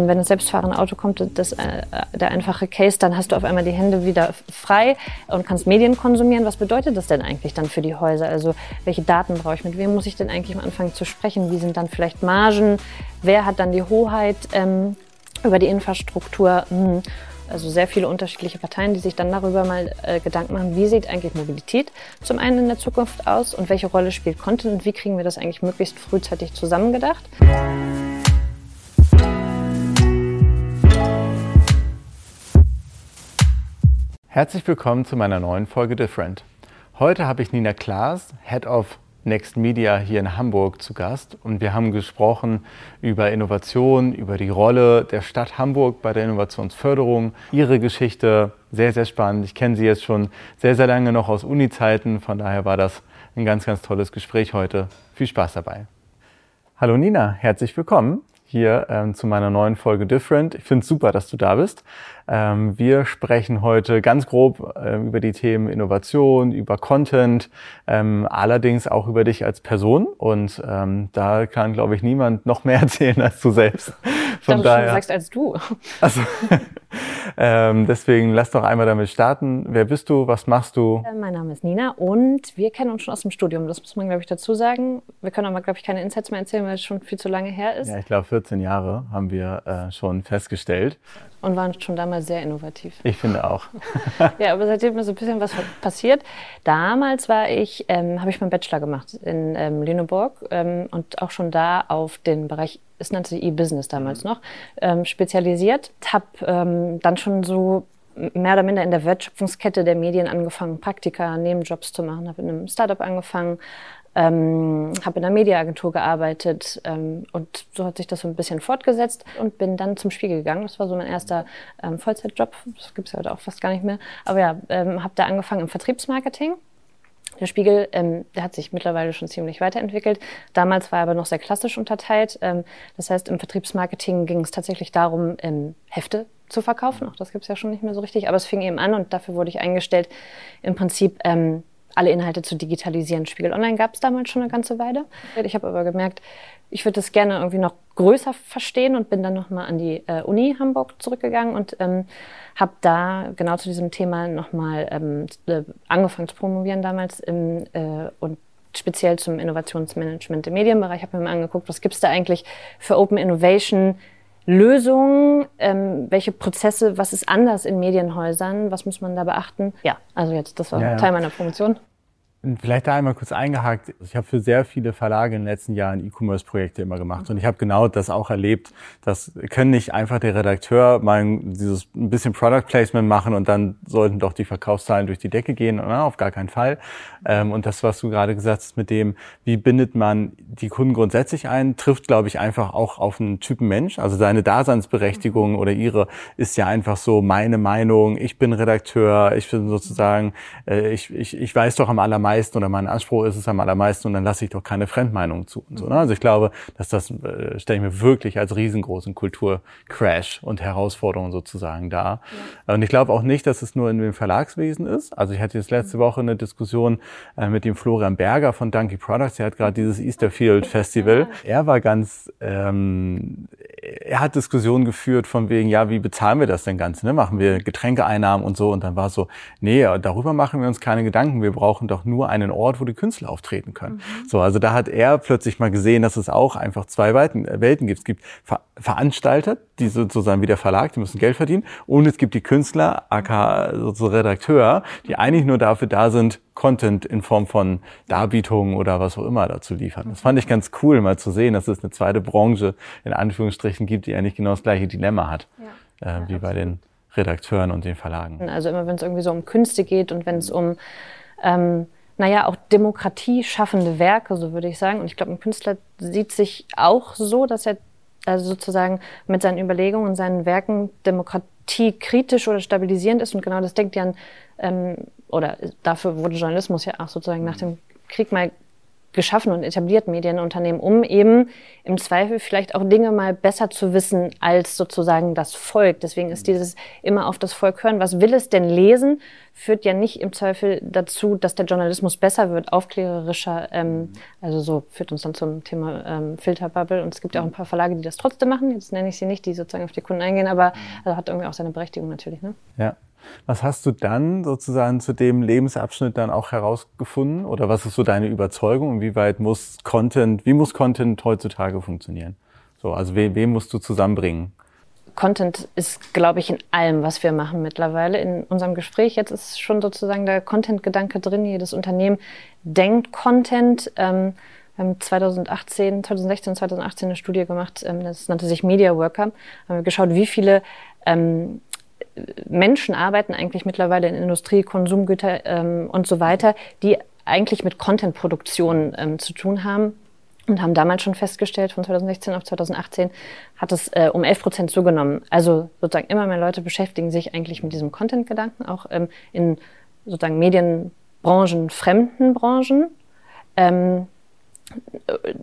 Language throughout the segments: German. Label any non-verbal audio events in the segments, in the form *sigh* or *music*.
Wenn das selbstfahrende Auto kommt, das, äh, der einfache Case, dann hast du auf einmal die Hände wieder frei und kannst Medien konsumieren. Was bedeutet das denn eigentlich dann für die Häuser? Also welche Daten brauche ich? Mit wem muss ich denn eigentlich am Anfang zu sprechen? Wie sind dann vielleicht Margen? Wer hat dann die Hoheit ähm, über die Infrastruktur? Hm. Also sehr viele unterschiedliche Parteien, die sich dann darüber mal äh, Gedanken machen, wie sieht eigentlich Mobilität zum einen in der Zukunft aus und welche Rolle spielt Content und wie kriegen wir das eigentlich möglichst frühzeitig zusammengedacht. Herzlich willkommen zu meiner neuen Folge Different. Heute habe ich Nina Klaas, Head of Next Media hier in Hamburg zu Gast und wir haben gesprochen über Innovation, über die Rolle der Stadt Hamburg bei der Innovationsförderung, ihre Geschichte, sehr, sehr spannend. Ich kenne sie jetzt schon sehr, sehr lange noch aus Uni-Zeiten, von daher war das ein ganz, ganz tolles Gespräch heute. Viel Spaß dabei. Hallo Nina, herzlich willkommen hier ähm, zu meiner neuen Folge Different. Ich finde es super, dass du da bist. Ähm, wir sprechen heute ganz grob ähm, über die Themen Innovation, über Content, ähm, allerdings auch über dich als Person. Und ähm, da kann, glaube ich, niemand noch mehr *laughs* erzählen als du selbst. Von daher, du sagst als du. *laughs* Also, ähm, deswegen lass doch einmal damit starten. Wer bist du? Was machst du? Äh, mein Name ist Nina und wir kennen uns schon aus dem Studium. Das muss man, glaube ich, dazu sagen. Wir können aber, glaube ich, keine Insights mehr erzählen, weil es schon viel zu lange her ist. Ja, ich glaube, 14 Jahre haben wir äh, schon festgestellt. Und waren schon damals sehr innovativ. Ich finde auch. *laughs* ja, aber seitdem ist so ein bisschen was passiert. Damals war ich, ähm, habe ich meinen Bachelor gemacht in ähm, Lüneburg ähm, und auch schon da auf den Bereich es nannte sich E-Business damals mhm. noch, ähm, spezialisiert. Habe ähm, dann schon so mehr oder minder in der Wertschöpfungskette der Medien angefangen, Praktika, Nebenjobs zu machen, habe in einem Startup angefangen, ähm, habe in einer Mediaagentur gearbeitet ähm, und so hat sich das so ein bisschen fortgesetzt und bin dann zum Spiegel gegangen. Das war so mein erster ähm, Vollzeitjob, das gibt es ja heute auch fast gar nicht mehr. Aber ja, ähm, habe da angefangen im Vertriebsmarketing der Spiegel, ähm, der hat sich mittlerweile schon ziemlich weiterentwickelt. Damals war er aber noch sehr klassisch unterteilt. Ähm, das heißt, im Vertriebsmarketing ging es tatsächlich darum, ähm, Hefte zu verkaufen. Auch das gibt es ja schon nicht mehr so richtig. Aber es fing eben an und dafür wurde ich eingestellt, im Prinzip ähm, alle Inhalte zu digitalisieren. Spiegel Online gab es damals schon eine ganze Weile. Ich habe aber gemerkt, ich würde das gerne irgendwie noch größer verstehen und bin dann nochmal an die äh, Uni Hamburg zurückgegangen und ähm, habe da genau zu diesem Thema nochmal ähm, äh, angefangen zu promovieren damals im, äh, und speziell zum Innovationsmanagement im Medienbereich. habe mir mal angeguckt, was gibt es da eigentlich für Open Innovation Lösungen, ähm, welche Prozesse, was ist anders in Medienhäusern, was muss man da beachten? Ja, also jetzt, das war ja, ja. Teil meiner Funktion. Vielleicht da einmal kurz eingehakt. Ich habe für sehr viele Verlage in den letzten Jahren E-Commerce-Projekte immer gemacht. Und ich habe genau das auch erlebt. Das können nicht einfach der Redakteur mal dieses ein bisschen Product Placement machen und dann sollten doch die Verkaufszahlen durch die Decke gehen. Na, auf gar keinen Fall. Ähm, und das, was du gerade gesagt hast mit dem, wie bindet man die Kunden grundsätzlich ein, trifft, glaube ich, einfach auch auf einen Typen Mensch. Also seine Daseinsberechtigung oder ihre ist ja einfach so meine Meinung. Ich bin Redakteur. Ich bin sozusagen, äh, ich, ich, ich weiß doch am allermeisten, allermeisten oder mein Anspruch ist es am allermeisten und dann lasse ich doch keine Fremdmeinung zu. Und so, ne? Also ich glaube, dass das äh, stelle ich mir wirklich als riesengroßen Kulturcrash und Herausforderung sozusagen dar. Ja. Und ich glaube auch nicht, dass es nur in dem Verlagswesen ist. Also ich hatte jetzt letzte mhm. Woche eine Diskussion äh, mit dem Florian Berger von Donkey Products. Er hat gerade dieses Easterfield Festival. Er war ganz, ähm, er hat Diskussionen geführt von wegen, ja, wie bezahlen wir das denn Ganze? Ne? Machen wir Getränkeeinnahmen und so? Und dann war so, nee, darüber machen wir uns keine Gedanken. Wir brauchen doch nur nur einen Ort, wo die Künstler auftreten können. Mhm. So, also da hat er plötzlich mal gesehen, dass es auch einfach zwei äh, Welten gibt. Es gibt Ver Veranstalter, die sozusagen wie der Verlag, die müssen Geld verdienen, und es gibt die Künstler, aka so Redakteur, die eigentlich nur dafür da sind, Content in Form von Darbietungen oder was auch immer dazu liefern. Das fand ich ganz cool, mal zu sehen, dass es eine zweite Branche in Anführungsstrichen gibt, die eigentlich genau das gleiche Dilemma hat, ja. äh, wie bei den Redakteuren und den Verlagen. Also immer wenn es irgendwie so um Künste geht und wenn es um ähm, naja, auch Demokratie schaffende Werke, so würde ich sagen. Und ich glaube, ein Künstler sieht sich auch so, dass er also sozusagen mit seinen Überlegungen und seinen Werken Demokratie kritisch oder stabilisierend ist. Und genau das denkt ja, ähm, oder dafür wurde Journalismus ja auch sozusagen nach dem Krieg mal geschaffen und etabliert Medienunternehmen, um eben im Zweifel vielleicht auch Dinge mal besser zu wissen als sozusagen das Volk. Deswegen ist dieses immer auf das Volk hören. Was will es denn lesen? Führt ja nicht im Zweifel dazu, dass der Journalismus besser wird, aufklärerischer. Ähm, also so führt uns dann zum Thema ähm, Filterbubble. Und es gibt ja auch ein paar Verlage, die das trotzdem machen. Jetzt nenne ich sie nicht, die sozusagen auf die Kunden eingehen, aber also hat irgendwie auch seine Berechtigung natürlich. Ne? Ja. Was hast du dann sozusagen zu dem Lebensabschnitt dann auch herausgefunden? Oder was ist so deine Überzeugung? Inwieweit muss Content, wie muss Content heutzutage funktionieren? So, also wen, wen musst du zusammenbringen? Content ist, glaube ich, in allem, was wir machen mittlerweile. In unserem Gespräch jetzt ist schon sozusagen der Content-Gedanke drin. Jedes Unternehmen denkt Content. Ähm, wir haben 2018, 2016, 2018 eine Studie gemacht, ähm, das nannte sich Media Worker. Haben wir geschaut, wie viele ähm, Menschen arbeiten eigentlich mittlerweile in Industrie, Konsumgüter ähm, und so weiter, die eigentlich mit Content-Produktion ähm, zu tun haben und haben damals schon festgestellt, von 2016 auf 2018 hat es äh, um 11 Prozent zugenommen. Also sozusagen immer mehr Leute beschäftigen sich eigentlich mit diesem Content-Gedanken, auch ähm, in sozusagen Medienbranchen, fremden Branchen. Ähm,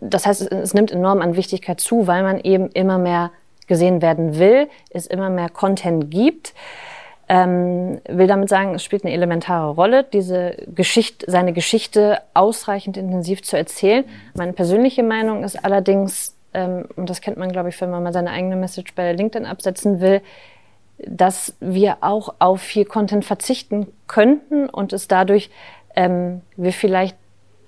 das heißt, es, es nimmt enorm an Wichtigkeit zu, weil man eben immer mehr gesehen werden will, es immer mehr Content gibt. Ähm, will damit sagen, es spielt eine elementare Rolle, diese Geschichte, seine Geschichte ausreichend intensiv zu erzählen. Meine persönliche Meinung ist allerdings, ähm, und das kennt man, glaube ich, wenn man mal seine eigene Message bei LinkedIn absetzen will, dass wir auch auf viel Content verzichten könnten und es dadurch ähm, wir vielleicht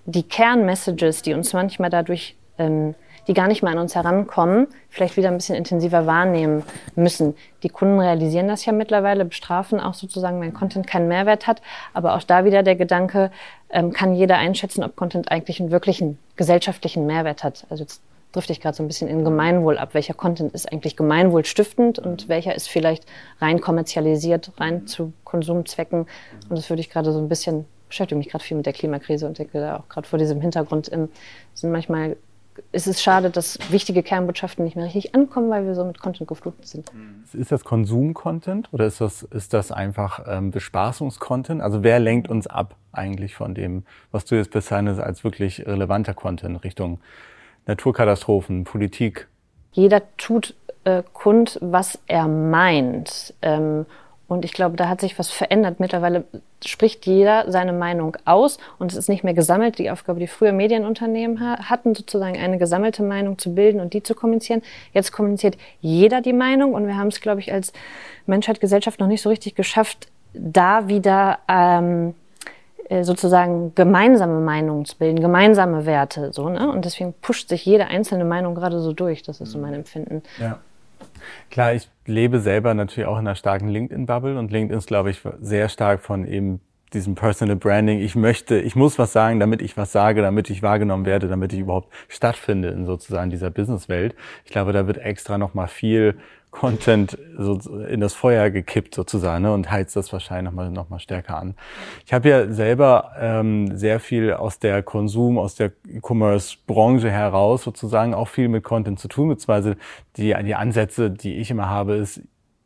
die Kernmessages, die uns manchmal dadurch ähm, die gar nicht mal an uns herankommen, vielleicht wieder ein bisschen intensiver wahrnehmen müssen. Die Kunden realisieren das ja mittlerweile, bestrafen auch sozusagen, wenn Content keinen Mehrwert hat. Aber auch da wieder der Gedanke, ähm, kann jeder einschätzen, ob Content eigentlich einen wirklichen gesellschaftlichen Mehrwert hat. Also jetzt drifte ich gerade so ein bisschen in Gemeinwohl ab. Welcher Content ist eigentlich gemeinwohlstiftend und welcher ist vielleicht rein kommerzialisiert, rein zu Konsumzwecken? Und das würde ich gerade so ein bisschen beschäftige mich gerade viel mit der Klimakrise und denke da auch gerade vor diesem Hintergrund ähm, sind manchmal ist es schade, dass wichtige Kernbotschaften nicht mehr richtig ankommen, weil wir so mit Content geflutet sind. Ist das Konsum-Content oder ist das, ist das einfach ähm, Bespaßungs-Content? Also wer lenkt uns ab eigentlich von dem, was du jetzt bezeichnest als wirklich relevanter Content Richtung Naturkatastrophen, Politik? Jeder tut äh, kund, was er meint. Ähm, und ich glaube, da hat sich was verändert. Mittlerweile spricht jeder seine Meinung aus und es ist nicht mehr gesammelt. Die Aufgabe, die früher Medienunternehmen hatten, sozusagen eine gesammelte Meinung zu bilden und die zu kommunizieren. Jetzt kommuniziert jeder die Meinung und wir haben es, glaube ich, als Menschheit, Gesellschaft noch nicht so richtig geschafft, da wieder ähm, äh, sozusagen gemeinsame Meinungen zu bilden, gemeinsame Werte. So, ne? Und deswegen pusht sich jede einzelne Meinung gerade so durch. Das ist so mein Empfinden. Ja. Klar, ich lebe selber natürlich auch in einer starken LinkedIn-Bubble und LinkedIn ist, glaube ich, sehr stark von eben diesem Personal Branding. Ich möchte, ich muss was sagen, damit ich was sage, damit ich wahrgenommen werde, damit ich überhaupt stattfinde in sozusagen dieser Businesswelt. Ich glaube, da wird extra noch mal viel Content so in das Feuer gekippt sozusagen ne, und heizt das wahrscheinlich nochmal noch mal stärker an. Ich habe ja selber ähm, sehr viel aus der Konsum, aus der E-Commerce-Branche heraus sozusagen auch viel mit Content zu tun, beziehungsweise die, die Ansätze, die ich immer habe, ist,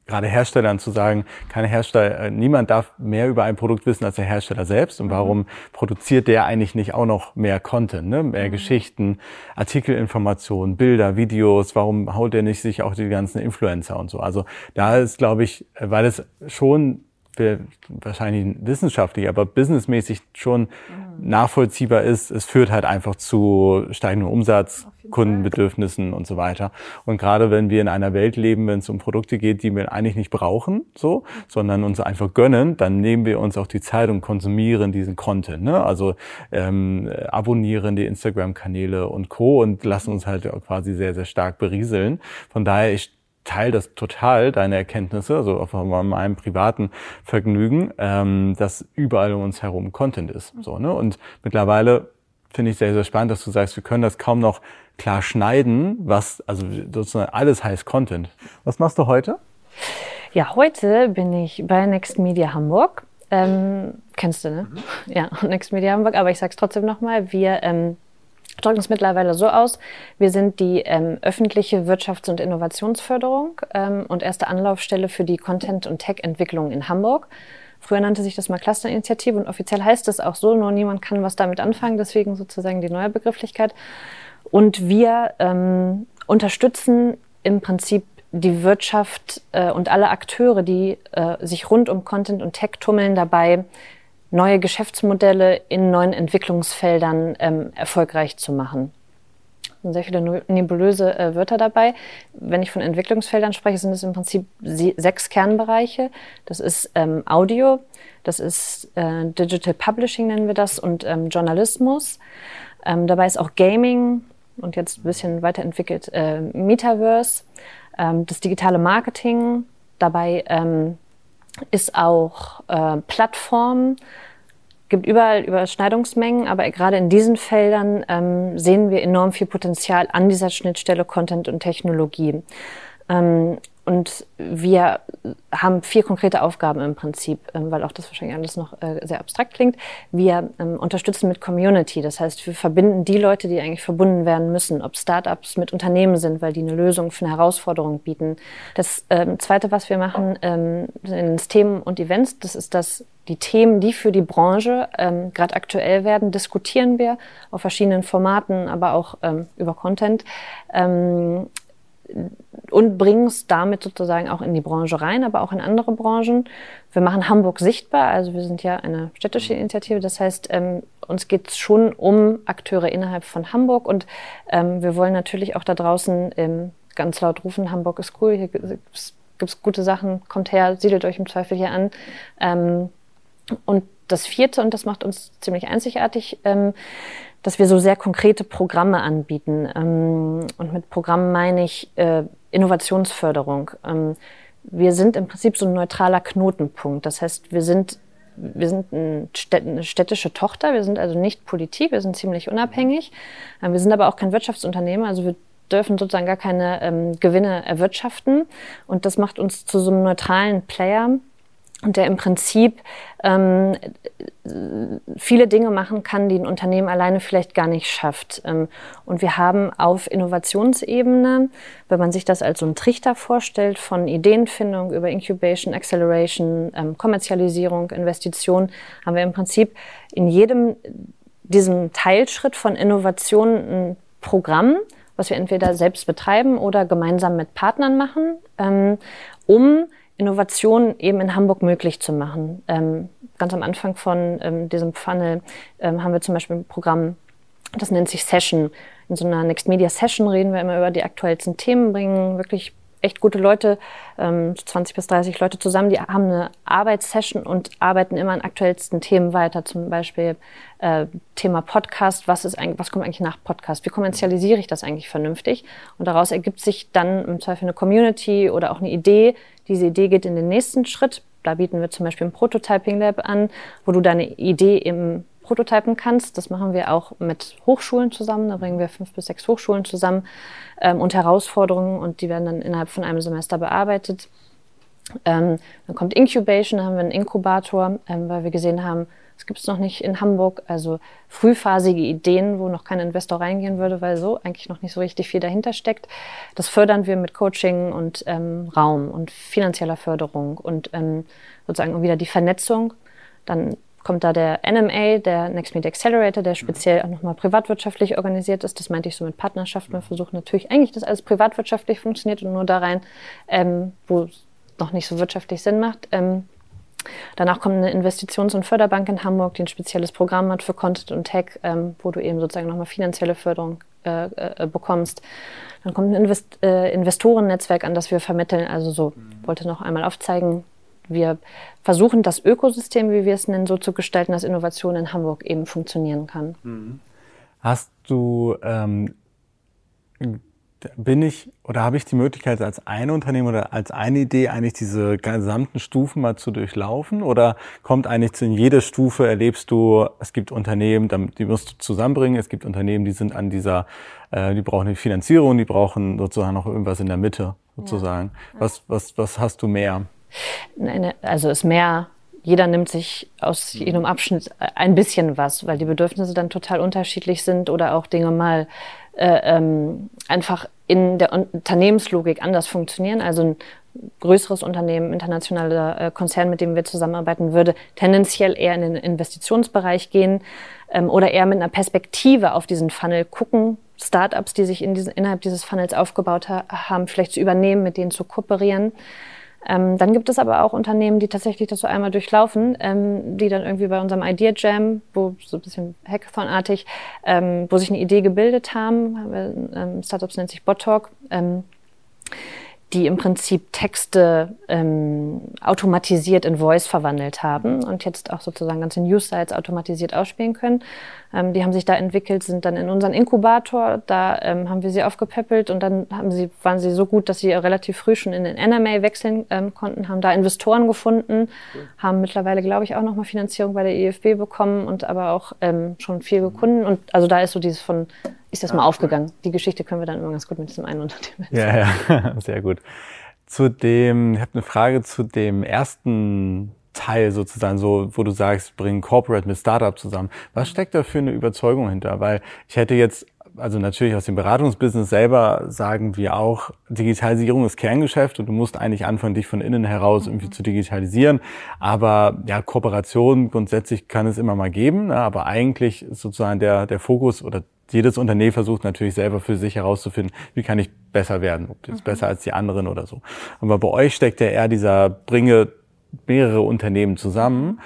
gerade Herstellern zu sagen, keine Hersteller, äh, niemand darf mehr über ein Produkt wissen als der Hersteller selbst. Und mhm. warum produziert der eigentlich nicht auch noch mehr Content, ne? mehr mhm. Geschichten, Artikelinformationen, Bilder, Videos? Warum haut er nicht sich auch die ganzen Influencer und so? Also da ist, glaube ich, weil es schon wahrscheinlich wissenschaftlich, aber businessmäßig schon mhm. nachvollziehbar ist. Es führt halt einfach zu steigendem Umsatz, Kundenbedürfnissen und so weiter. Und gerade wenn wir in einer Welt leben, wenn es um Produkte geht, die wir eigentlich nicht brauchen, so, sondern uns einfach gönnen, dann nehmen wir uns auch die Zeit und konsumieren diesen Content. Ne? Also ähm, abonnieren die Instagram-Kanäle und Co. und lassen uns halt quasi sehr, sehr stark berieseln. Von daher, ich teile das total, deine Erkenntnisse, also auf meinem privaten Vergnügen, ähm, dass überall um uns herum Content ist. So, ne? Und mittlerweile finde ich sehr, sehr spannend, dass du sagst, wir können das kaum noch klar schneiden, was, also sozusagen alles heißt Content. Was machst du heute? Ja, heute bin ich bei Next Media Hamburg. Ähm, kennst du, ne? Mhm. Ja, *laughs* Next Media Hamburg, aber ich sag's trotzdem nochmal, wir ähm, drücken es mittlerweile so aus, wir sind die ähm, öffentliche Wirtschafts- und Innovationsförderung ähm, und erste Anlaufstelle für die Content- und Tech-Entwicklung in Hamburg. Früher nannte sich das mal Clusterinitiative und offiziell heißt es auch so, nur niemand kann was damit anfangen, deswegen sozusagen die neue Begrifflichkeit. Und wir ähm, unterstützen im Prinzip die Wirtschaft äh, und alle Akteure, die äh, sich rund um Content und Tech tummeln, dabei neue Geschäftsmodelle in neuen Entwicklungsfeldern ähm, erfolgreich zu machen. sind sehr viele nebulöse äh, Wörter dabei. Wenn ich von Entwicklungsfeldern spreche, sind es im Prinzip sechs Kernbereiche. Das ist ähm, Audio, das ist äh, Digital Publishing nennen wir das und ähm, Journalismus. Ähm, dabei ist auch Gaming und jetzt ein bisschen weiterentwickelt äh, Metaverse ähm, das digitale Marketing. Dabei ähm, ist auch äh, Plattform, gibt überall Überschneidungsmengen, aber gerade in diesen Feldern ähm, sehen wir enorm viel Potenzial an dieser Schnittstelle Content und Technologie. Ähm, und wir haben vier konkrete Aufgaben im Prinzip, ähm, weil auch das wahrscheinlich alles noch äh, sehr abstrakt klingt. Wir ähm, unterstützen mit Community, das heißt, wir verbinden die Leute, die eigentlich verbunden werden müssen, ob Startups mit Unternehmen sind, weil die eine Lösung für eine Herausforderung bieten. Das ähm, Zweite, was wir machen, sind Themen und Events. Das ist das, die Themen, die für die Branche gerade aktuell werden, diskutieren wir auf verschiedenen Formaten, aber auch über Content. Und bringen es damit sozusagen auch in die Branche rein, aber auch in andere Branchen. Wir machen Hamburg sichtbar, also wir sind ja eine städtische Initiative, das heißt, ähm, uns geht es schon um Akteure innerhalb von Hamburg und ähm, wir wollen natürlich auch da draußen ähm, ganz laut rufen, Hamburg ist cool, hier gibt es gute Sachen, kommt her, siedelt euch im Zweifel hier an. Ähm, und das vierte, und das macht uns ziemlich einzigartig, ähm, dass wir so sehr konkrete Programme anbieten. Ähm, und mit Programmen meine ich äh, Innovationsförderung. Ähm, wir sind im Prinzip so ein neutraler Knotenpunkt. Das heißt, wir sind wir sind eine städtische Tochter, wir sind also nicht Politik, wir sind ziemlich unabhängig. Wir sind aber auch kein Wirtschaftsunternehmer, also wir dürfen sozusagen gar keine ähm, Gewinne erwirtschaften. Und das macht uns zu so einem neutralen Player, und der im Prinzip ähm, viele Dinge machen kann, die ein Unternehmen alleine vielleicht gar nicht schafft. Ähm, und wir haben auf Innovationsebene, wenn man sich das als so ein Trichter vorstellt, von Ideenfindung über Incubation, Acceleration, ähm, Kommerzialisierung, Investition, haben wir im Prinzip in jedem diesem Teilschritt von Innovation ein Programm, was wir entweder selbst betreiben oder gemeinsam mit Partnern machen, ähm, um Innovation eben in Hamburg möglich zu machen. Ähm, ganz am Anfang von ähm, diesem Funnel ähm, haben wir zum Beispiel ein Programm, das nennt sich Session. In so einer Next Media Session reden wir immer über die aktuellsten Themen, bringen wirklich echt gute Leute, ähm, 20 bis 30 Leute zusammen, die haben eine Arbeitssession und arbeiten immer an aktuellsten Themen weiter. Zum Beispiel äh, Thema Podcast, was ist eigentlich, was kommt eigentlich nach Podcast? Wie kommerzialisiere ich das eigentlich vernünftig? Und daraus ergibt sich dann im Zweifel eine Community oder auch eine Idee. Diese Idee geht in den nächsten Schritt. Da bieten wir zum Beispiel ein Prototyping Lab an, wo du deine Idee im prototypen kannst. Das machen wir auch mit Hochschulen zusammen. Da bringen wir fünf bis sechs Hochschulen zusammen ähm, und Herausforderungen und die werden dann innerhalb von einem Semester bearbeitet. Ähm, dann kommt Incubation, da haben wir einen Inkubator, ähm, weil wir gesehen haben, es gibt es noch nicht in Hamburg, also frühphasige Ideen, wo noch kein Investor reingehen würde, weil so eigentlich noch nicht so richtig viel dahinter steckt. Das fördern wir mit Coaching und ähm, Raum und finanzieller Förderung und ähm, sozusagen wieder die Vernetzung. Dann kommt da der NMA, der Next Media Accelerator, der speziell auch nochmal privatwirtschaftlich organisiert ist. Das meinte ich so mit Partnerschaften. Wir versuchen natürlich eigentlich, dass alles privatwirtschaftlich funktioniert und nur da rein, ähm, wo es noch nicht so wirtschaftlich Sinn macht. Ähm, danach kommt eine Investitions- und Förderbank in Hamburg, die ein spezielles Programm hat für Content und Tech, ähm, wo du eben sozusagen nochmal finanzielle Förderung äh, äh, bekommst. Dann kommt ein Invest äh, Investorennetzwerk an, das wir vermitteln. Also so, mhm. wollte noch einmal aufzeigen, wir versuchen das Ökosystem, wie wir es nennen, so zu gestalten, dass Innovation in Hamburg eben funktionieren kann. Mhm. Hast du, ähm, bin ich oder habe ich die Möglichkeit, als ein Unternehmen oder als eine Idee eigentlich diese gesamten Stufen mal zu durchlaufen? Oder kommt eigentlich in jede Stufe, erlebst du, es gibt Unternehmen, die musst du zusammenbringen, es gibt Unternehmen, die sind an dieser, äh, die brauchen eine Finanzierung, die brauchen sozusagen noch irgendwas in der Mitte sozusagen. Ja. Was, was, was hast du mehr? Eine, also ist mehr, jeder nimmt sich aus mhm. jedem Abschnitt ein bisschen was, weil die Bedürfnisse dann total unterschiedlich sind oder auch Dinge mal äh, ähm, einfach in der Unternehmenslogik anders funktionieren. Also ein größeres Unternehmen, internationaler äh, Konzern, mit dem wir zusammenarbeiten, würde tendenziell eher in den Investitionsbereich gehen ähm, oder eher mit einer Perspektive auf diesen Funnel gucken, Startups, die sich in diesen, innerhalb dieses Funnels aufgebaut ha haben, vielleicht zu übernehmen, mit denen zu kooperieren. Ähm, dann gibt es aber auch Unternehmen, die tatsächlich das so einmal durchlaufen, ähm, die dann irgendwie bei unserem Idea Jam, wo so ein bisschen Hackathon-artig, ähm, wo sich eine Idee gebildet haben, haben wir, ähm, Startups nennt sich Bottalk, ähm, die im Prinzip Texte ähm, automatisiert in Voice verwandelt haben und jetzt auch sozusagen ganze News-Sites automatisiert ausspielen können. Ähm, die haben sich da entwickelt, sind dann in unseren Inkubator, da ähm, haben wir sie aufgepäppelt und dann haben sie, waren sie so gut, dass sie relativ früh schon in den NMA wechseln ähm, konnten, haben da Investoren gefunden, cool. haben mittlerweile, glaube ich, auch nochmal Finanzierung bei der EFB bekommen und aber auch ähm, schon viele Kunden. Und also da ist so dieses von ist das mal aufgegangen. Die Geschichte können wir dann immer ganz gut mit diesem einen Unternehmen Ja, ja, *laughs* sehr gut. Zu dem, ich habe eine Frage zu dem ersten Teil sozusagen, so, wo du sagst, bring Corporate mit Startup zusammen. Was steckt da für eine Überzeugung hinter? Weil ich hätte jetzt also natürlich aus dem Beratungsbusiness selber sagen wir auch, Digitalisierung ist Kerngeschäft und du musst eigentlich anfangen, dich von innen heraus irgendwie zu digitalisieren. Aber ja, Kooperation grundsätzlich kann es immer mal geben, ne? aber eigentlich ist sozusagen der, der Fokus oder jedes Unternehmen versucht natürlich selber für sich herauszufinden, wie kann ich besser werden, ob jetzt mhm. besser als die anderen oder so. Aber bei euch steckt ja eher dieser bringe mehrere Unternehmen zusammen,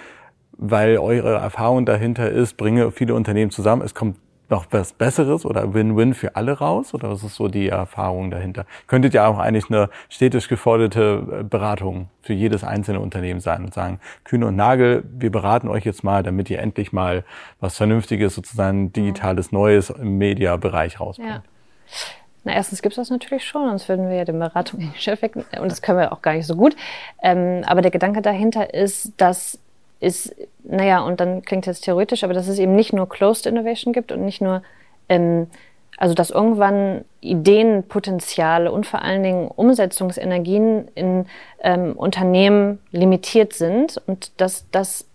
weil eure Erfahrung dahinter ist, bringe viele Unternehmen zusammen, es kommt noch was Besseres oder Win-Win für alle raus? Oder was ist so die Erfahrung dahinter? Könntet ihr auch eigentlich eine städtisch geforderte äh, Beratung für jedes einzelne Unternehmen sein und sagen, Kühne und Nagel, wir beraten euch jetzt mal, damit ihr endlich mal was Vernünftiges, sozusagen digitales Neues im Mediabereich rausbringt. Ja. Na, erstens gibt es das natürlich schon, sonst würden wir ja den Beratung in weg, und das können wir auch gar nicht so gut. Ähm, aber der Gedanke dahinter ist, dass ist, naja, und dann klingt es jetzt theoretisch, aber dass es eben nicht nur Closed Innovation gibt und nicht nur, ähm, also dass irgendwann Ideenpotenziale und vor allen Dingen Umsetzungsenergien in ähm, Unternehmen limitiert sind und dass das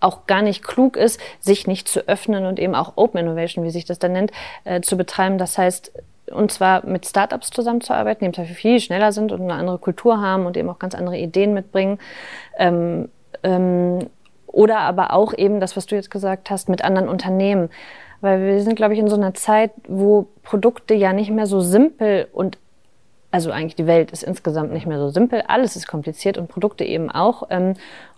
auch gar nicht klug ist, sich nicht zu öffnen und eben auch Open Innovation, wie sich das dann nennt, äh, zu betreiben. Das heißt, und zwar mit Startups zusammenzuarbeiten, die Zweifel viel schneller sind und eine andere Kultur haben und eben auch ganz andere Ideen mitbringen. Ähm, ähm, oder aber auch eben das, was du jetzt gesagt hast, mit anderen Unternehmen. Weil wir sind, glaube ich, in so einer Zeit, wo Produkte ja nicht mehr so simpel und also eigentlich die Welt ist insgesamt nicht mehr so simpel, alles ist kompliziert und Produkte eben auch. Ähm,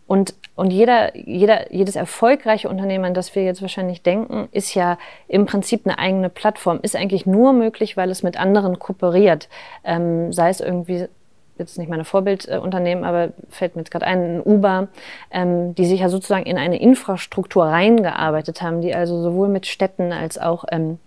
und, und jeder, jeder, jedes erfolgreiche Unternehmen, an das wir jetzt wahrscheinlich denken, ist ja im Prinzip eine eigene Plattform, ist eigentlich nur möglich, weil es mit anderen kooperiert. Ähm, sei es irgendwie jetzt nicht meine Vorbildunternehmen, aber fällt mir jetzt gerade ein, ein Uber, ähm, die sich ja sozusagen in eine Infrastruktur reingearbeitet haben, die also sowohl mit Städten als auch ähm,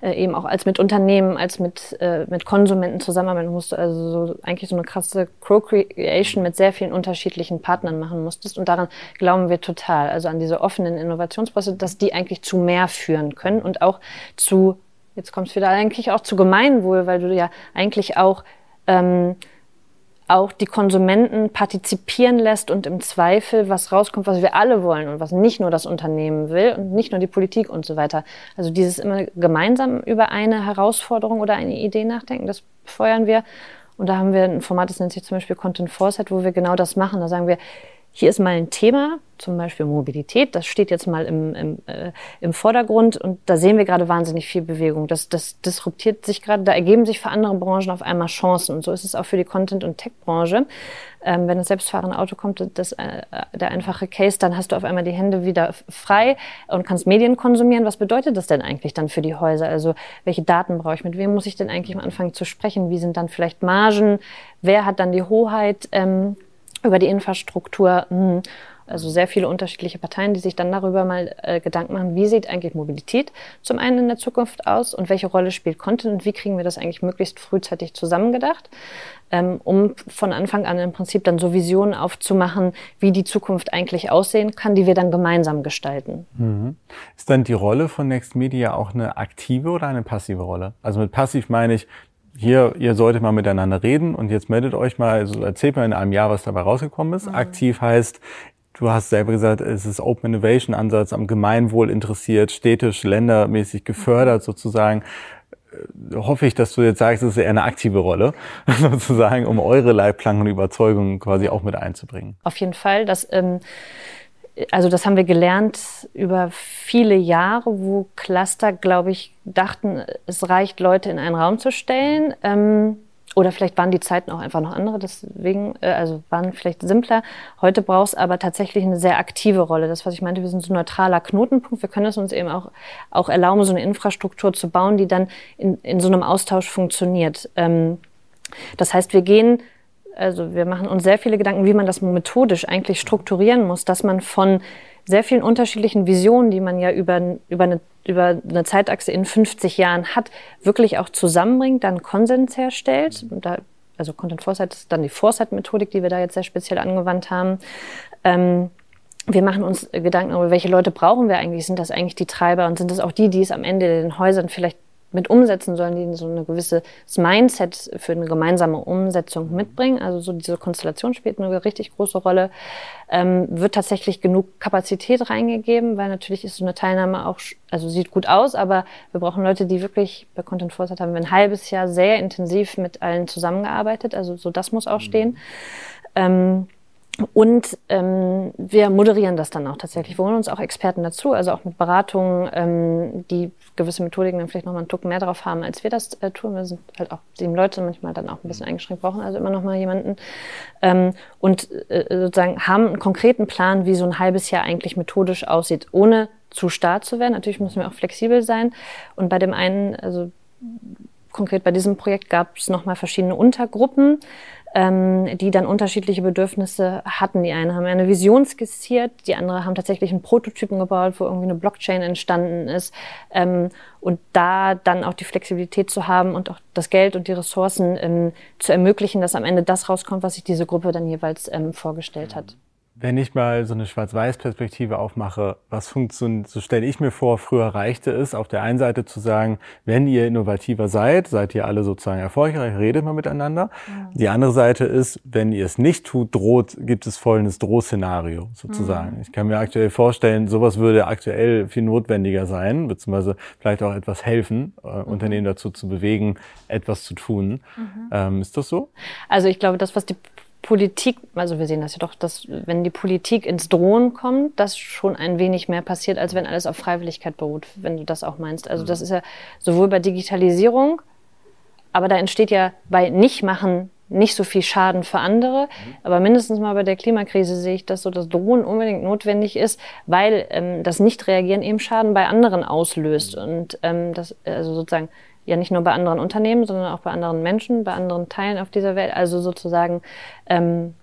äh, eben auch als mit Unternehmen, als mit, äh, mit Konsumenten zusammenarbeiten musste, also so, eigentlich so eine krasse Co-Creation mit sehr vielen unterschiedlichen Partnern machen musstest. Und daran glauben wir total, also an diese offenen Innovationsprozesse, dass die eigentlich zu mehr führen können und auch zu, jetzt kommst du wieder eigentlich auch zu Gemeinwohl, weil du ja eigentlich auch ähm, auch die Konsumenten partizipieren lässt und im Zweifel was rauskommt, was wir alle wollen und was nicht nur das Unternehmen will und nicht nur die Politik und so weiter. Also dieses immer gemeinsam über eine Herausforderung oder eine Idee nachdenken, das feuern wir. Und da haben wir ein Format, das nennt sich zum Beispiel Content Foresight, wo wir genau das machen. Da sagen wir, hier ist mal ein Thema, zum Beispiel Mobilität, das steht jetzt mal im, im, äh, im Vordergrund und da sehen wir gerade wahnsinnig viel Bewegung. Das, das disruptiert sich gerade, da ergeben sich für andere Branchen auf einmal Chancen und so ist es auch für die Content- und Tech-Branche. Ähm, wenn das selbstfahrende Auto kommt, das, äh, der einfache Case, dann hast du auf einmal die Hände wieder frei und kannst Medien konsumieren. Was bedeutet das denn eigentlich dann für die Häuser? Also welche Daten brauche ich? Mit wem muss ich denn eigentlich am Anfang zu sprechen? Wie sind dann vielleicht Margen? Wer hat dann die Hoheit? Ähm, über die Infrastruktur. Hm, also sehr viele unterschiedliche Parteien, die sich dann darüber mal äh, Gedanken machen, wie sieht eigentlich Mobilität zum einen in der Zukunft aus und welche Rolle spielt Content und wie kriegen wir das eigentlich möglichst frühzeitig zusammengedacht, ähm, um von Anfang an im Prinzip dann so Visionen aufzumachen, wie die Zukunft eigentlich aussehen kann, die wir dann gemeinsam gestalten. Mhm. Ist dann die Rolle von Next Media auch eine aktive oder eine passive Rolle? Also mit passiv meine ich, hier, ihr solltet mal miteinander reden und jetzt meldet euch mal, also erzählt mal in einem Jahr, was dabei rausgekommen ist. Mhm. Aktiv heißt, du hast selber gesagt, es ist Open Innovation Ansatz am Gemeinwohl interessiert, städtisch, ländermäßig gefördert sozusagen. äh, hoffe ich, dass du jetzt sagst, es ist eher eine aktive Rolle, *laughs* sozusagen, um eure Leitplanken und Überzeugungen quasi auch mit einzubringen. Auf jeden Fall. Das, ähm, also das haben wir gelernt über viele Jahre, wo Cluster, glaube ich, dachten, es reicht, Leute in einen Raum zu stellen. Ähm, oder vielleicht waren die Zeiten auch einfach noch andere, deswegen, äh, also waren vielleicht simpler. Heute brauchst aber tatsächlich eine sehr aktive Rolle. Das, was ich meinte, wir sind so ein neutraler Knotenpunkt. Wir können es uns eben auch, auch erlauben, so eine Infrastruktur zu bauen, die dann in, in so einem Austausch funktioniert. Ähm, das heißt, wir gehen also wir machen uns sehr viele Gedanken, wie man das methodisch eigentlich strukturieren muss, dass man von sehr vielen unterschiedlichen Visionen, die man ja über, über, eine, über eine Zeitachse in 50 Jahren hat, wirklich auch zusammenbringt, dann Konsens herstellt. Da, also Content Foresight ist dann die Foresight-Methodik, die wir da jetzt sehr speziell angewandt haben. Ähm, wir machen uns Gedanken über, welche Leute brauchen wir eigentlich? Sind das eigentlich die Treiber und sind das auch die, die es am Ende in den Häusern vielleicht mit umsetzen sollen, die so eine gewisse Mindset für eine gemeinsame Umsetzung mitbringen. Also so diese Konstellation spielt eine richtig große Rolle. Ähm, wird tatsächlich genug Kapazität reingegeben, weil natürlich ist so eine Teilnahme auch, also sieht gut aus, aber wir brauchen Leute, die wirklich bei Content Foresight haben wir ein halbes Jahr sehr intensiv mit allen zusammengearbeitet. Also so das muss auch stehen. Ähm, und ähm, wir moderieren das dann auch tatsächlich. Wir holen uns auch Experten dazu, also auch mit Beratungen, ähm, die gewisse Methodiken dann vielleicht noch mal einen Tucken mehr drauf haben, als wir das äh, tun. Wir sind halt auch sieben Leute, manchmal dann auch ein bisschen eingeschränkt, brauchen also immer noch mal jemanden. Ähm, und äh, sozusagen haben einen konkreten Plan, wie so ein halbes Jahr eigentlich methodisch aussieht, ohne zu stark zu werden. Natürlich müssen wir auch flexibel sein. Und bei dem einen, also konkret bei diesem Projekt gab es noch mal verschiedene Untergruppen ähm, die dann unterschiedliche Bedürfnisse hatten. Die einen haben eine Vision skizziert, die andere haben tatsächlich einen Prototypen gebaut, wo irgendwie eine Blockchain entstanden ist. Ähm, und da dann auch die Flexibilität zu haben und auch das Geld und die Ressourcen ähm, zu ermöglichen, dass am Ende das rauskommt, was sich diese Gruppe dann jeweils ähm, vorgestellt hat wenn ich mal so eine Schwarz-Weiß-Perspektive aufmache, was funktioniert, so stelle ich mir vor, früher reichte es, auf der einen Seite zu sagen, wenn ihr innovativer seid, seid ihr alle sozusagen erfolgreich, redet mal miteinander. Ja. Die andere Seite ist, wenn ihr es nicht tut, droht, gibt es folgendes Drohszenario sozusagen. Mhm. Ich kann mir aktuell vorstellen, sowas würde aktuell viel notwendiger sein, beziehungsweise vielleicht auch etwas helfen, äh, mhm. Unternehmen dazu zu bewegen, etwas zu tun. Mhm. Ähm, ist das so? Also ich glaube, das, was die Politik, also wir sehen das ja doch, dass wenn die Politik ins Drohen kommt, dass schon ein wenig mehr passiert, als wenn alles auf Freiwilligkeit beruht, wenn du das auch meinst. Also das ist ja sowohl bei Digitalisierung, aber da entsteht ja bei Nichtmachen nicht so viel Schaden für andere. Aber mindestens mal bei der Klimakrise sehe ich, dass so das Drohen unbedingt notwendig ist, weil ähm, das Nicht-Reagieren eben Schaden bei anderen auslöst. Und ähm, das, also sozusagen, ja nicht nur bei anderen Unternehmen, sondern auch bei anderen Menschen, bei anderen Teilen auf dieser Welt. Also sozusagen ähm,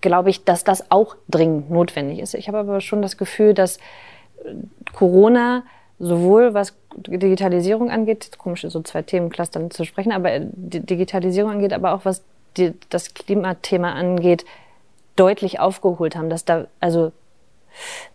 glaube ich, dass das auch dringend notwendig ist. Ich habe aber schon das Gefühl, dass äh, Corona sowohl was Digitalisierung angeht, komisch so zwei Themenclustern zu sprechen, aber äh, Digitalisierung angeht, aber auch was die, das Klimathema angeht, deutlich aufgeholt haben, dass da also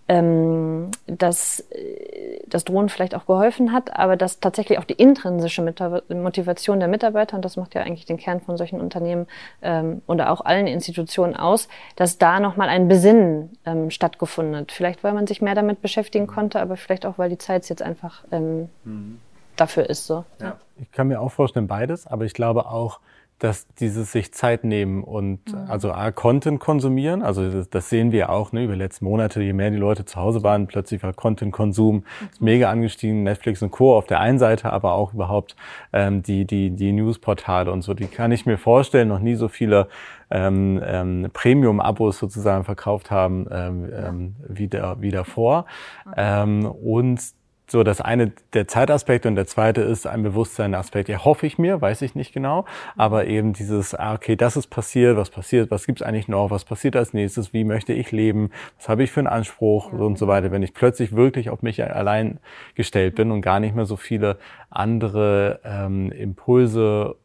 ähm, dass äh, das Drohnen vielleicht auch geholfen hat, aber dass tatsächlich auch die intrinsische Motivation der Mitarbeiter, und das macht ja eigentlich den Kern von solchen Unternehmen ähm, oder auch allen Institutionen aus, dass da nochmal ein Besinnen ähm, stattgefunden hat. Vielleicht, weil man sich mehr damit beschäftigen konnte, aber vielleicht auch, weil die Zeit jetzt einfach ähm, mhm. dafür ist. So. Ja. Ich kann mir auch vorstellen, beides, aber ich glaube auch, dass dieses sich Zeit nehmen und mhm. also A, Content konsumieren, also das, das, sehen wir auch ne, über die letzten Monate, je mehr die Leute zu Hause waren, plötzlich war Content-Konsum mhm. mega angestiegen, Netflix und Co. auf der einen Seite, aber auch überhaupt ähm, die, die, die Newsportale und so, die kann ich mir vorstellen, noch nie so viele ähm, ähm, Premium-Abos sozusagen verkauft haben ähm, ähm, wie, der, wie davor. Mhm. Ähm, und so das eine der Zeitaspekt und der zweite ist ein Bewusstseinsaspekt. Ja, hoffe ich mir, weiß ich nicht genau, aber eben dieses, ah, okay, das ist passiert, was passiert, was gibt's eigentlich noch, was passiert als nächstes, wie möchte ich leben, was habe ich für einen Anspruch ja. und so weiter. Wenn ich plötzlich wirklich auf mich allein gestellt bin und gar nicht mehr so viele andere ähm, Impulse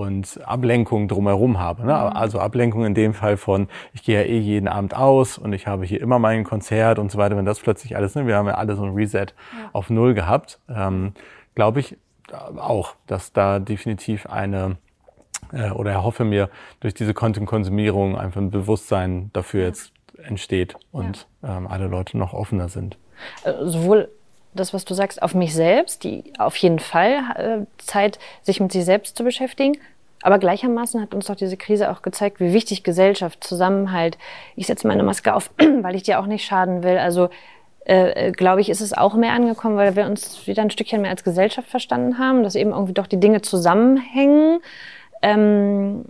und Ablenkung drumherum habe. Ne? Mhm. Also Ablenkung in dem Fall von, ich gehe ja eh jeden Abend aus und ich habe hier immer mein Konzert und so weiter. Wenn das plötzlich alles, ne? wir haben ja alle so ein Reset ja. auf Null gehabt, ähm, glaube ich auch, dass da definitiv eine äh, oder erhoffe mir durch diese Content-Konsumierung einfach ein Bewusstsein dafür jetzt entsteht und ja. ähm, alle Leute noch offener sind. Äh, sowohl das, was du sagst, auf mich selbst, die auf jeden Fall äh, Zeit, sich mit sich selbst zu beschäftigen. Aber gleichermaßen hat uns doch diese Krise auch gezeigt, wie wichtig Gesellschaft, Zusammenhalt. Ich setze meine Maske auf, *clears throat* weil ich dir auch nicht schaden will. Also äh, äh, glaube ich, ist es auch mehr angekommen, weil wir uns wieder ein Stückchen mehr als Gesellschaft verstanden haben, dass eben irgendwie doch die Dinge zusammenhängen. Ähm,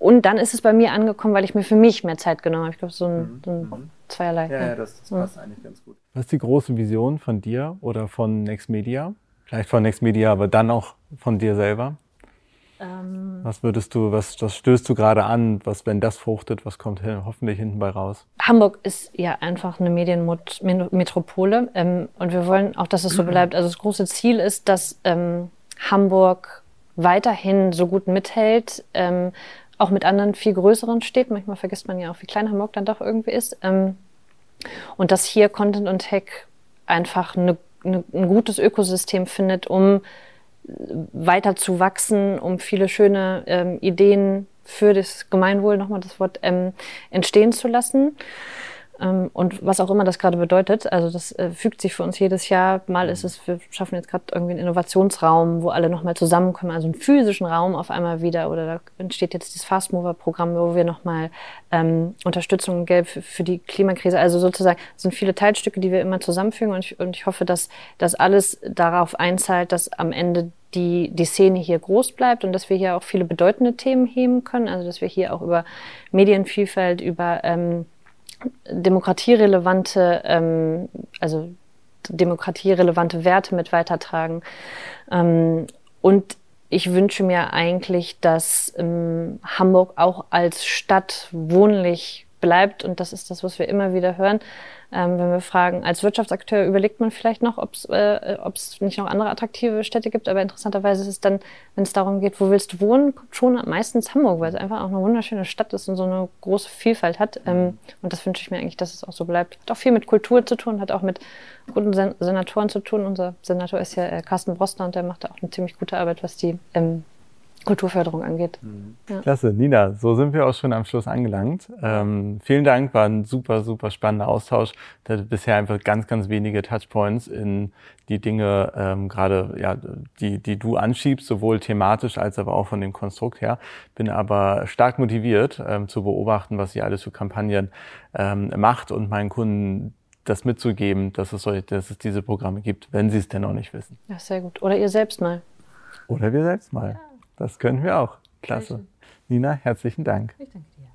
und dann ist es bei mir angekommen, weil ich mir für mich mehr Zeit genommen habe. Ich glaube, so ein, mhm. so ein mhm. zweierlei. Ja, ja, das, das passt ja. eigentlich ganz gut. Was ist die große Vision von dir oder von Next Media? Vielleicht von Next Media, aber dann auch von dir selber? Ähm, was würdest du, was, was stößt du gerade an? Was, wenn das fruchtet, was kommt hin, hoffentlich hinten bei raus? Hamburg ist ja einfach eine Medienmetropole ähm, und wir wollen auch, dass es so bleibt. Also das große Ziel ist, dass ähm, Hamburg weiterhin so gut mithält, ähm, auch mit anderen viel größeren Städten. Manchmal vergisst man ja auch, wie klein Hamburg dann doch irgendwie ist. Ähm, und dass hier Content und Tech einfach eine, eine, ein gutes Ökosystem findet, um weiter zu wachsen, um viele schöne ähm, Ideen für das Gemeinwohl, nochmal das Wort, ähm, entstehen zu lassen. Ähm, und was auch immer das gerade bedeutet, also das äh, fügt sich für uns jedes Jahr. Mal ist es, wir schaffen jetzt gerade irgendwie einen Innovationsraum, wo alle nochmal zusammenkommen, also einen physischen Raum auf einmal wieder. Oder da entsteht jetzt das Fast Mover Programm, wo wir nochmal ähm, Unterstützung geben für, für die Klimakrise. Also sozusagen sind viele Teilstücke, die wir immer zusammenfügen. Und ich, und ich hoffe, dass das alles darauf einzahlt, dass am Ende die, die Szene hier groß bleibt und dass wir hier auch viele bedeutende Themen heben können. Also dass wir hier auch über Medienvielfalt, über ähm, demokratierelevante, ähm, also demokratierelevante Werte mit weitertragen. Ähm, und ich wünsche mir eigentlich, dass ähm, Hamburg auch als Stadt wohnlich bleibt. Und das ist das, was wir immer wieder hören. Ähm, wenn wir fragen, als Wirtschaftsakteur überlegt man vielleicht noch, ob es äh, nicht noch andere attraktive Städte gibt. Aber interessanterweise ist es dann, wenn es darum geht, wo willst du wohnen, kommt schon meistens Hamburg, weil es einfach auch eine wunderschöne Stadt ist und so eine große Vielfalt hat. Ähm, und das wünsche ich mir eigentlich, dass es auch so bleibt. Hat auch viel mit Kultur zu tun, hat auch mit guten Sen Senatoren zu tun. Unser Senator ist ja äh, Carsten Brostner und der macht da auch eine ziemlich gute Arbeit, was die ähm, Kulturförderung angeht. Mhm. Ja. Klasse, Nina, so sind wir auch schon am Schluss angelangt. Ähm, vielen Dank, war ein super, super spannender Austausch. Da bisher einfach ganz, ganz wenige Touchpoints in die Dinge, ähm, gerade ja, die, die du anschiebst, sowohl thematisch als aber auch von dem Konstrukt her. Bin aber stark motiviert ähm, zu beobachten, was ihr alles für Kampagnen ähm, macht und meinen Kunden das mitzugeben, dass es, solche, dass es diese Programme gibt, wenn sie es denn noch nicht wissen. Ja, sehr gut. Oder ihr selbst mal. Oder wir selbst mal. Ja. Das können wir auch. Klasse. Nina, herzlichen Dank. Ich danke dir.